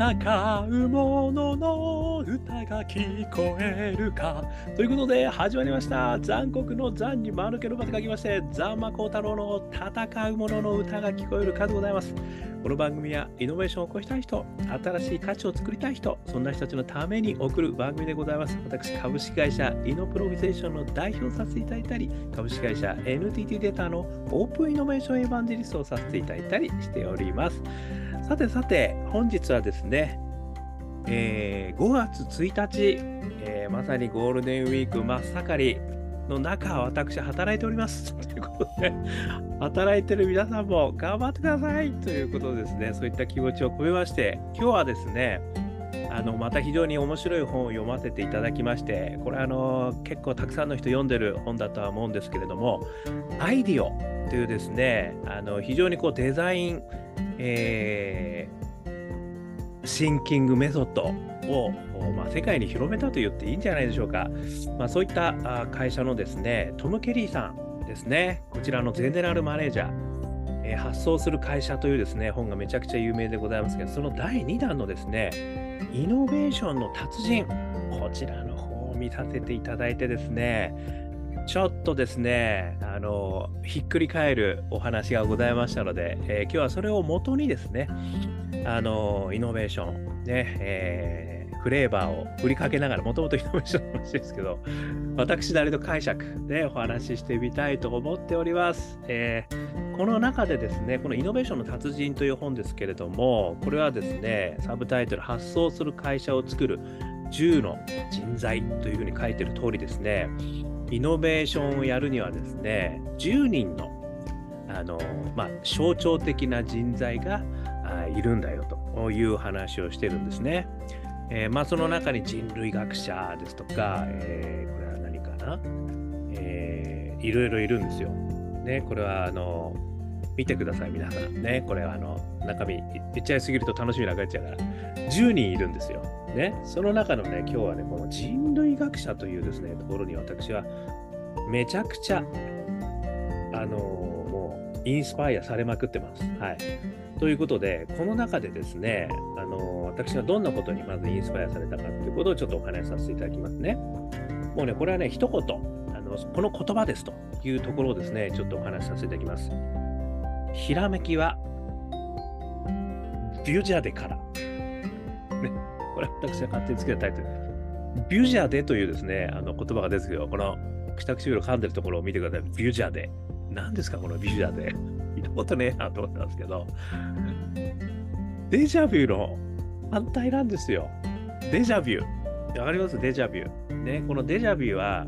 戦う者のの歌が聞こえるか。ということで始まりました。残酷の残に丸けの場と書きまして、ザンマコウタロウの戦う者のの歌が聞こえるかでございます。この番組はイノベーションを起こしたい人、新しい価値を作りたい人、そんな人たちのために送る番組でございます。私、株式会社イノプロビゼーションの代表させていただいたり、株式会社 NTT データのオープンイノベーションエヴァンジェリストをさせていただいたりしております。さてさて、本日はですね、えー5月1日、えーまさにゴールデンウィーク真っ盛りの中、私、働いております。ということで、働いてる皆さんも頑張ってくださいということでですね、そういった気持ちを込めまして、今日はですね、あのまた非常に面白い本を読ませていただきまして、これあの結構たくさんの人読んでる本だとは思うんですけれども、アイディオというですね、あの非常にこうデザイン、えーシンキングメソッドを、まあ、世界に広めたと言っていいんじゃないでしょうか。まあ、そういったあ会社のですね、トム・ケリーさんですね、こちらのゼネラルマネージャー、えー発想する会社というですね、本がめちゃくちゃ有名でございますけど、その第2弾のですね、イノベーションの達人、こちらの方を見させていただいてですね、ちょっとですね、あの、ひっくり返るお話がございましたので、えー今日はそれを元にですね、あの、イノベーション、ね、えーフレーバーを振りかけながら、もともと イノベーションの話ですけど、私なりの解釈でお話ししてみたいと思っております。えーこの中でですね、このイノベーションの達人という本ですけれども、これはですね、サブタイトル、発想する会社を作る10の人材というふうに書いてる通りですね、イノベーションをやるにはですね、10人のあの、まあ、象徴的な人材がいるんだよという話をしてるんですね。えーまあ、その中に人類学者ですとか、えーこれは何かな、えーいろいろいるんですよ。ね、これはあの見てください、皆さん。ね、これはあの中身言っちゃいすぎると楽しみなくなっちゃうから、10人いるんですよ。ね、その中のね、今日はね、この人類学者というですね、ところに私はめちゃくちゃ、あのもうインスパイアされまくってます。はい。ということで、この中でですね、あの私がどんなことにまずインスパイアされたかということをちょっとお話しさせていただきますね。もうね、これはね、一言、あのこの言葉ですというところをですね、ちょっとお話しさせていただきます。ひらめきは、ビュジャデから。ね、これ私が勝手につけたタイトル。ビュジャデというですね、あの言葉が出てくるけど、この下唇を噛んでるところを見てください。ビュジャデ。何ですか、このビュジャデ。見たことねえなと思ったんですけど、デジャビューの反対なんですよ。デジャビュー。わかります？デジャビュー。ね、このデジャビューは、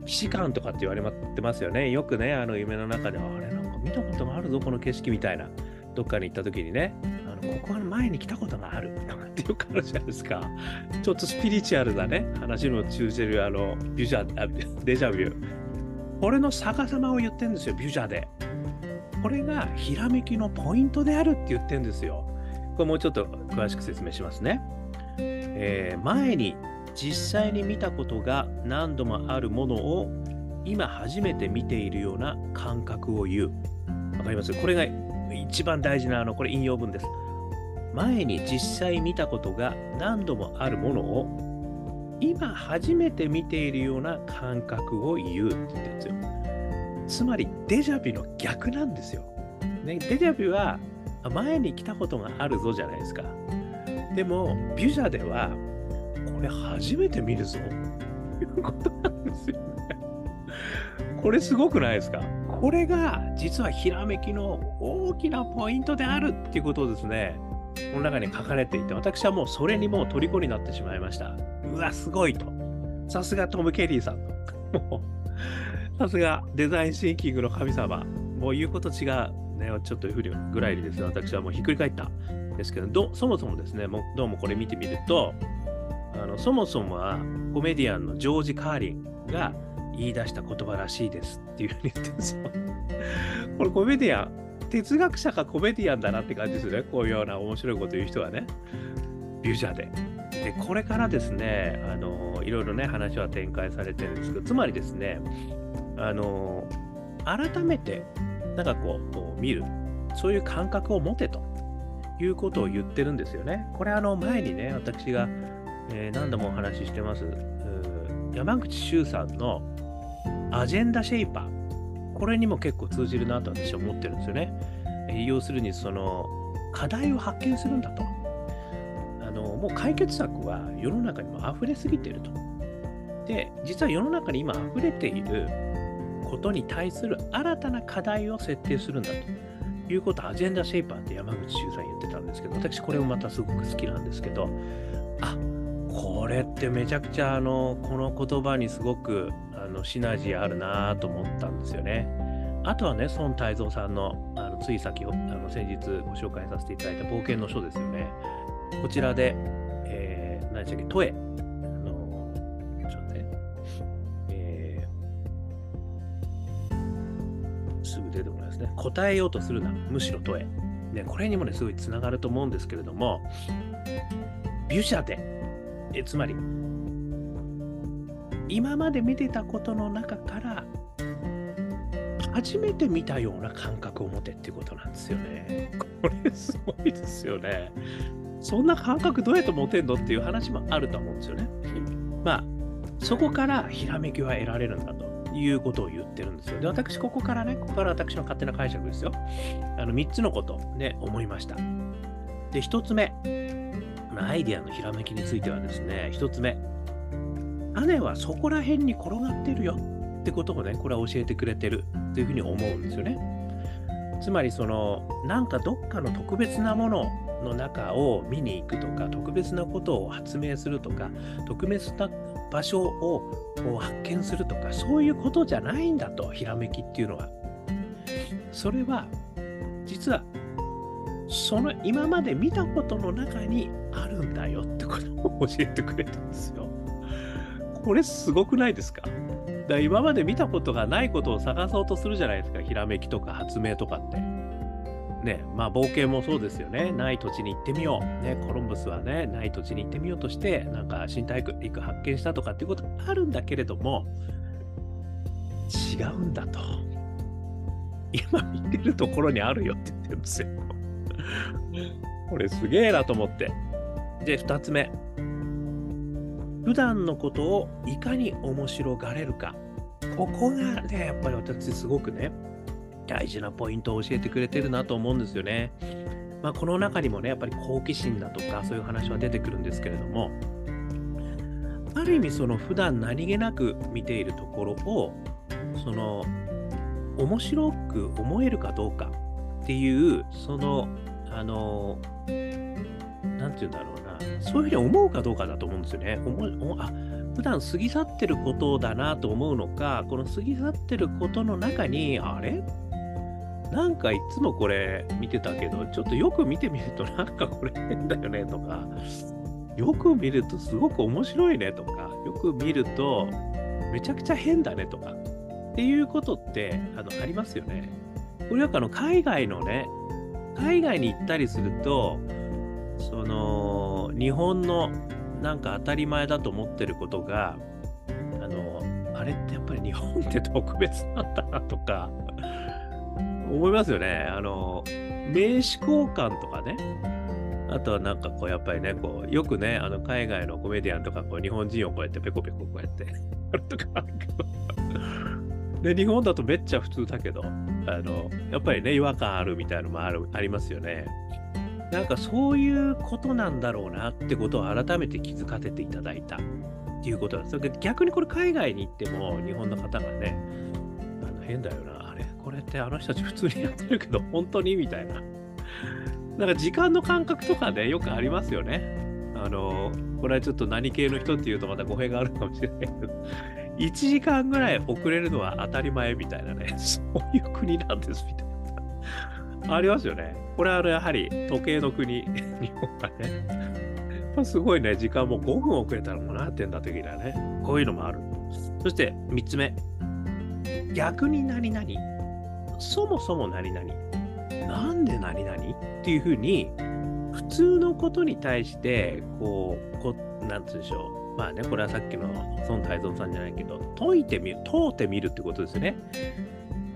既視感とかって言われてますよね。よくね、あの夢の中では、あれ？か見たことがあるぞ、この景色みたいな。どっかに行った時にね、あのここは前に来たことがあるとかっていう感じじゃないですか。ちょっとスピリチュアルなね、話の通じるあのビュジャデジャビュ。これの逆さまを言ってるんですよ、ビュジャで。これがひらめきのポイントであるって言ってるんですよ。これもうちょっと詳しく説明しますね。えー前に実際に見たことが何度もあるものを今初めて見ているような感覚を言う。わかります？これが一番大事なあの、これ引用文です。前に実際見たことが何度もあるものを今初めて見ているような感覚を言うって言ってるんですよ。つまりデジャビの逆なんですよ。ね、デジャビは前に来たことがあるぞじゃないですか。でも、ビュジャでは、これ初めて見るぞ。と いうことなんですよね。これすごくないですか？これが実はひらめきの大きなポイントであるっていうことをですね、この中に書かれていて、私はもうそれにもう虜になってしまいました。うわ、すごいと。さすがトム・ケリーさんと。さすがデザインシンキングの神様。もう言うこと違う。ね、ちょっとふりぐらいにですね、私はもうひっくり返ったんですけど、どそもそもですね、もうどうもこれ見てみると、あのそもそもはコメディアンのジョージ・カーリンが言い出した言葉らしいですっていうふうに言ってるんですよ。これコメディアン、哲学者かコメディアンだなって感じですね。こういうような面白いこと言う人はね。ビュジャで。で、これからですね、あの、いろいろね、話は展開されてるんですけど、つまりですね、あの、改めて、なんかこう、見る、そういう感覚を持てということを言ってるんですよね。これあの前にね、私が、えー、何度もお話ししてます、山口周さんのアジェンダシェイパー、これにも結構通じるなと私は思ってるんですよね。要するにその課題を発見するんだと。あのもう解決策は世の中にも溢れすぎてると。で、実は世の中に今溢れていることに対する新たな課題を設定するんだということをアジェンダシェイパーって山口周さん言ってたんですけど、私これもまたすごく好きなんですけど、あこれってめちゃくちゃあのこの言葉にすごくのシナジーあるなと思ったんですよね。あとはね、孫泰造さんのあのつい先ほあの先日ご紹介させていただいた冒険の書ですよね。こちらで、えー、何でしたっけ、トエ。あのちょっとね、えー、すぐ出てこないですね。答えようとするな、むしろトエ。ね、これにもね、すごいつながると思うんですけれども、ビュシャテ、えつまり、今まで見てたことの中から初めて見たような感覚を持てっていうことなんですよね。これすごいですよね。そんな感覚どうやって持てんのっていう話もあると思うんですよね。まあ、そこからひらめきは得られるんだということを言ってるんですよ。で、私、ここからね、ここから私の勝手な解釈ですよ。あの3つのことね、思いました。で、1つ目、アイデアのひらめきについてはですね、1つ目、種はそこら辺に転がってるよってことをね、これは教えてくれてるというふうに思うんですよね。つまり、その、なんかどっかの特別なものの中を見に行くとか、特別なことを発明するとか、特別な場所を発見するとか、そういうことじゃないんだと、ひらめきっていうのは。それは、実は、その今まで見たことの中にあるんだよってことを教えてくれてるんですよ。これすごくないですか？だ今まで見たことがないことを探そうとするじゃないですか、ひらめきとか発明とかって。ね、まあ冒険もそうですよね。ない土地に行ってみよう。ね、コロンブスはね、ない土地に行ってみようとして、なんか新大陸発見したとかっていうことあるんだけれども、違うんだと。今見てるところにあるよって言ってるんですよ。これすげえなと思って。で、2つ目。普段のことをいかに面白がれるか。ここがね、やっぱり私すごくね、大事なポイントを教えてくれてるなと思うんですよね。まあ、この中にもね、やっぱり好奇心だとか、そういう話は出てくるんですけれども、ある意味その普段何気なく見ているところを、その、面白く思えるかどうかっていう、その、あの、なんて言うんだろうそういうふうに思うかどうかだと思うんですよね。思あ普段過ぎ去ってることだなと思うのか、この過ぎ去ってることの中に、あれ？なんかいつもこれ見てたけど、ちょっとよく見てみるとなんかこれ変だよねとか、よく見るとすごく面白いねとか、よく見るとめちゃくちゃ変だねとか、っていうことってあのありますよね。これなんかあの海外のね、海外に行ったりすると、その日本のなんか当たり前だと思ってることがあのあれってやっぱり日本って特別なんだなとか思いますよね。あの名刺交換とかねあとはなんかこうやっぱりねこうよくねあの海外のコメディアンとかこう日本人をこうやってペコペコこうやってあるとかあるけどで日本だとめっちゃ普通だけどあのやっぱりね違和感あるみたいなのもあるありますよね。なんかそういうことなんだろうなってことを改めて気づかせていただいたっていうことなんです。逆にこれ海外に行っても日本の方がね、あの変だよな、あれ、これってあの人たち普通にやってるけど本当にみたいな。なんか時間の感覚とかね、よくありますよね。あの、これはちょっと何系の人っていうとまた語弊があるかもしれないけど、1時間ぐらい遅れるのは当たり前みたいなね、そういう国なんですみたいな。ありますよね。これはやはり時計の国、日本がね。まあ、すごいね、時間も5分遅れたらもう何点だ的なね。こういうのもある。そして3つ目。逆に何々そもそも何々なんで何々？っていうふうに、普通のことに対して、こう、こなんつうでしょう。まあね、これはさっきの孫泰造さんじゃないけど、解いてみる、問うてみるってことですね。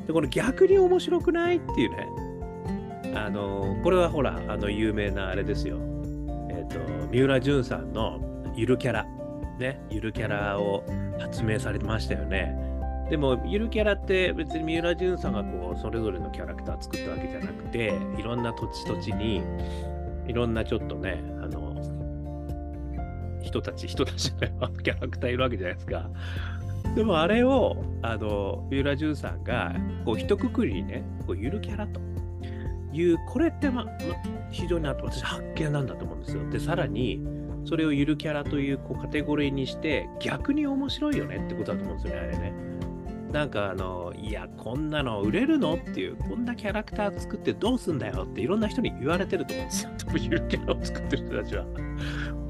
で、この逆に面白くないっていうね、あの、これはほら、あの、有名なあれですよ。えっ、と、三浦淳さんのゆるキャラ、ね、ゆるキャラを発明されてましたよね。でも、ゆるキャラって別に三浦淳さんがこう、それぞれのキャラクター作ったわけじゃなくて、いろんな土地土地に、いろんなちょっとね、あの、人たち、人たちのキャラクターいるわけじゃないですか。でもあれを、あの、三浦淳さんが、こう、一括りにね、こうゆるキャラという、これって、ま、ま非常に私発見なんだと思うんですよ。で、さらに、それをゆるキャラというこうカテゴリーにして、逆に面白いよねってことだと思うんですよね、あれね。なんかあの、いや、こんなの売れるのっていう、こんなキャラクター作ってどうすんだよっていろんな人に言われてると思うんですよ。ゆるキャラを作ってる人たちは。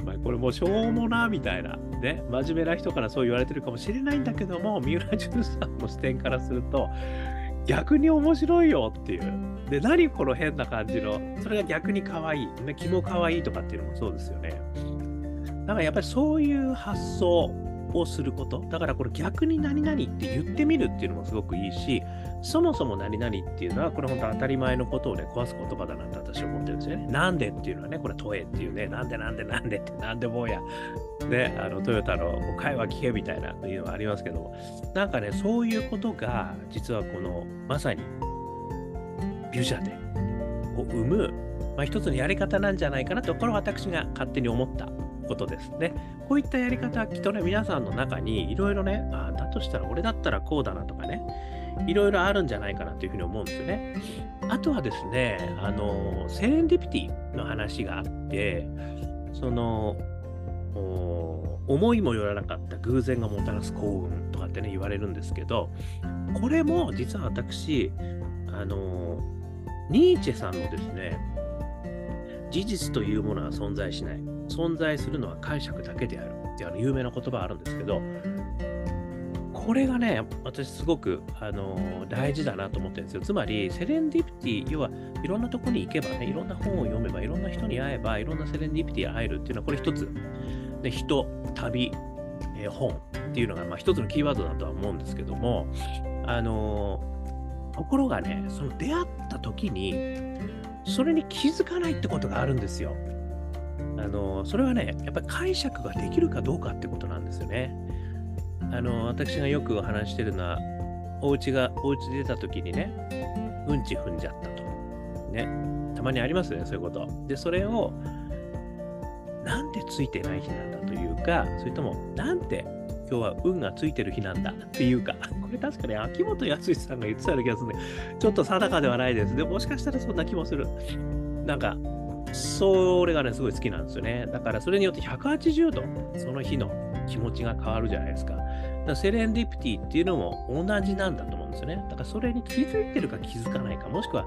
お前、これもうしょうもな、みたいな。ね、真面目な人からそう言われてるかもしれないんだけども、三浦淳さんの視点からすると、逆に面白いよっていう。で、何この変な感じの、それが逆に可愛い。ね、気も可愛いとかっていうのもそうですよね。だからやっぱりそういう発想をすること。だからこれ逆に何々って言ってみるっていうのもすごくいいし、そもそも何々っていうのは、これ本当当たり前のことをね、壊す言葉だなって私は思ってるんですよね。なんでっていうのはね、これ問えっていうね、なんでなんでなんでってなんでもうや、ね、あのトヨタの会話聞けみたいなというのはありますけども、なんかね、そういうことが、実はこの、まさに、ビュジャでを生む、まあ、一つのやり方なんじゃないかなと、これは私が勝手に思ったことですね。こういったやり方はきっとね、皆さんの中にいろいろね、あだとしたら俺だったらこうだなとかね、いろいろあるんじゃないかなというふうに思うんですよね。あとはですね、あの、セレンディピティの話があって、その、思いもよらなかった偶然がもたらす幸運とかってね、言われるんですけど、これも実は私、あの、ニーチェさんのですね、事実というものは存在しない。存在するのは解釈だけであるってあの有名な言葉あるんですけど、これがね、私すごく、あの、大事だなと思ってるんですよ。つまり、セレンディピティ、要はいろんなとこに行けばね、いろんな本を読めば、いろんな人に会えば、いろんなセレンディピティに会えるっていうのは、これ一つ、で人、旅、えー、本っていうのが、まあ、一つのキーワードだとは思うんですけども、あのー、ところがね、その出会った時に、それに気づかないってことがあるんですよ。あのそれはね、やっぱり解釈ができるかどうかってことなんですよね。あの私がよくお話してるのは、お家が、お家出た時にね、うんち踏んじゃったと。ね。たまにありますよね、そういうこと。で、それを、なんでついてない日なんだというか、それとも、なんて今日は運がついてる日なんだっていうか、これ確かに秋元康さんが言ってたような気がするんで、ちょっと定かではないです。でももしかしたらそんな気もする。なんか、それがね、すごい好きなんですよね。だからそれによって180度、その日の気持ちが変わるじゃないですか。かセレンディピティっていうのも同じなんだと思うんですよね。だからそれに気づいてるか気づかないか、もしくは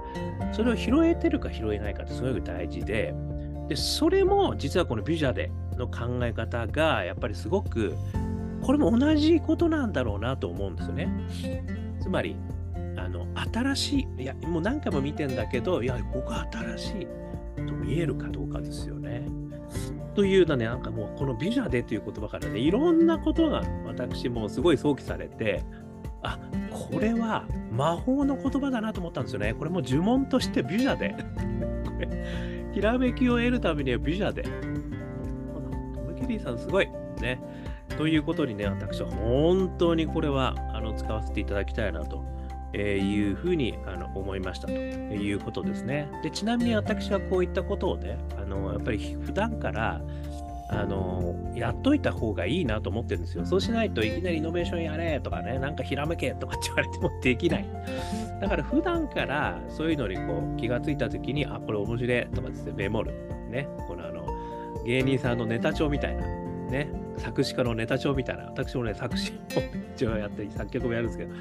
それを拾えてるか拾えないかってすごく大事で、で、それも実はこのビジャでの考え方がやっぱりすごく、これも同じことなんだろうなと思うんですよね。つまり、あの、新しい、いや、もう何回も見てんだけど、いや、僕は新しい。と見えるかどうかですよね。というのね、なんかもうこのビジャでという言葉からね、いろんなことが私もすごい想起されて、あこれは魔法の言葉だなと思ったんですよね。これも呪文としてビジャで。これ、ひらめきを得るためにはビジャで。トム・ケリーさんすごい。ね。ということにね、私は本当にこれはあの使わせていただきたいなとえいうふうにあの思いましたということですね。でちなみに私はこういったことをね、あのやっぱり普段からあのやっといた方がいいなと思ってるんですよ。そうしないといきなりイノベーションやれとかね、なんかひらめけとかって言われてもできない。だから普段からそういうのにこう気がついたときに、あ、これ面白いとかですね、メモる。ね、このあの芸人さんのネタ帳みたいな。ね、作詞家のネタ帳みたいな。私もね、作詞を一応やって作曲もやるんですけど、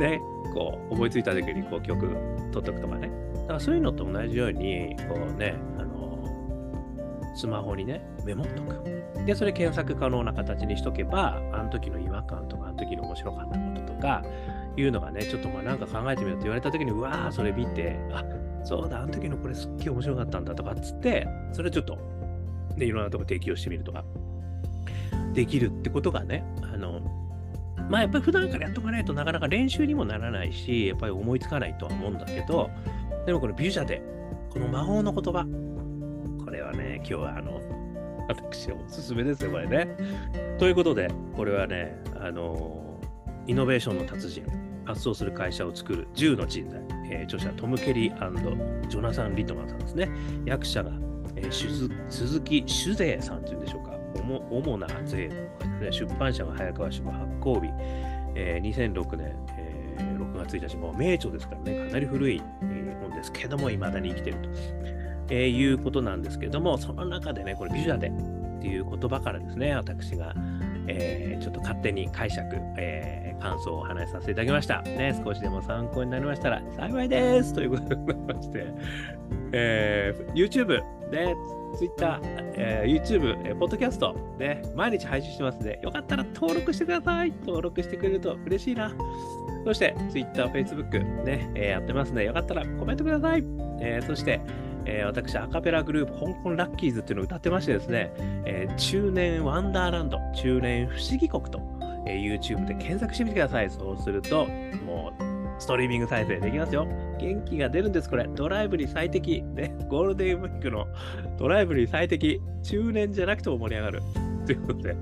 ね、こう思いついた時にこう曲取っとくとかね。だからそういうのと同じように、こうね、あのスマホにね、メモっとく。で、それ検索可能な形にしとけば、あの時の違和感とか、あの時の面白かったこととか、いうのがね、ちょっとまあなんか考えてみようって言われた時に、うわー、それ見て、あそうだ、あの時のこれすっげえ面白かったんだとかっつって、それちょっと、ね、いろんなとこ提供してみるとか、できるってことがね、あの、まあやっぱり普段からやっとかないとなかなか練習にもならないし、やっぱり思いつかないとは思うんだけど、でもこのビュジャでこの魔法の言葉。これはね、今日はあの、私おすすめですよ、これね。ということで、これはね、あの、イノベーションの達人、発想する会社を作る10の人材、えー、著者トム・ケリージョナサン・リトマンさんですね。役者が、えー、鈴木酒税さんというんでしょうか。主な税の、ね、出版社が早川島発行日、えー、2006年、えー、6月1日、もう名著ですからね、かなり古い、えー、本ですけども、いまだに生きてると、えー、いうことなんですけども、その中でね、これ、美女でっていう言葉からですね、私が、えー、ちょっと勝手に解釈、えー、感想をお話しさせていただきました。ね、少しでも参考になりましたら幸いです。ということでございまして、えー、YouTube で、Twitter、えー、YouTube、えー、ポッドキャスト、ね、毎日配信してますので、よかったら登録してください。登録してくれると嬉しいな。そして、Twitter、Facebook、ね、えー、やってますので、よかったらコメントください。えー、そして、えー、私、アカペラグループ、香港ラッキーズっていうのを歌ってましてですね、えー、中年ワンダーランド、中年不思議国と、えー、YouTube で検索してみてください。そうすると、もう、ストリーミング再生できますよ。元気が出るんです、これ。ドライブに最適。ね、ゴールデンウィークのドライブに最適。中年じゃなくても盛り上がる。ということで。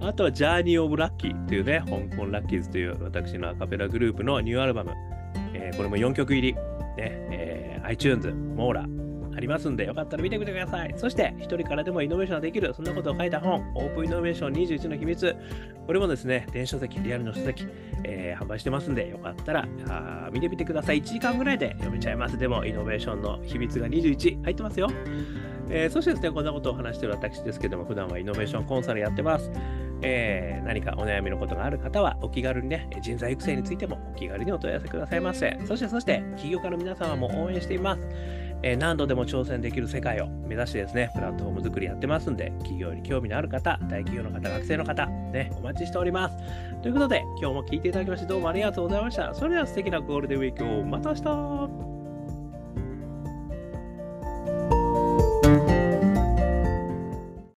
あとは、ジャーニー・オブ・ラッキーというね、香港ラッキーズという私のアカペラグループのニューアルバム。えー、これも4曲入り。ねえー、iTunes、モーラ、りますんで、よかったら見てみてください。そして、一人からでもイノベーションができる、そんなことを書いた本、オープンイノベーション21の秘密。これもですね、電子書籍、リアルの書籍、えー、販売してますんで、よかったらあ見てみてください。1時間ぐらいで読めちゃいます。でも、イノベーションの秘密が21入ってますよ。えー、そしてですね、こんなことを話している私ですけども、普段はイノベーションコンサルやってます。えー、何かお悩みのことがある方は、お気軽にね、人材育成についてもお気軽にお問い合わせくださいませ。そして、そして、起業家の皆様も応援しています。え、何度でも挑戦できる世界を目指してですね、プラットフォーム作りやってますんで、企業に興味のある方、大企業の方、学生の方、ね、お待ちしております。ということで、今日も聞いていただきましてどうもありがとうございました。それでは素敵なゴールデンウィークをまた明日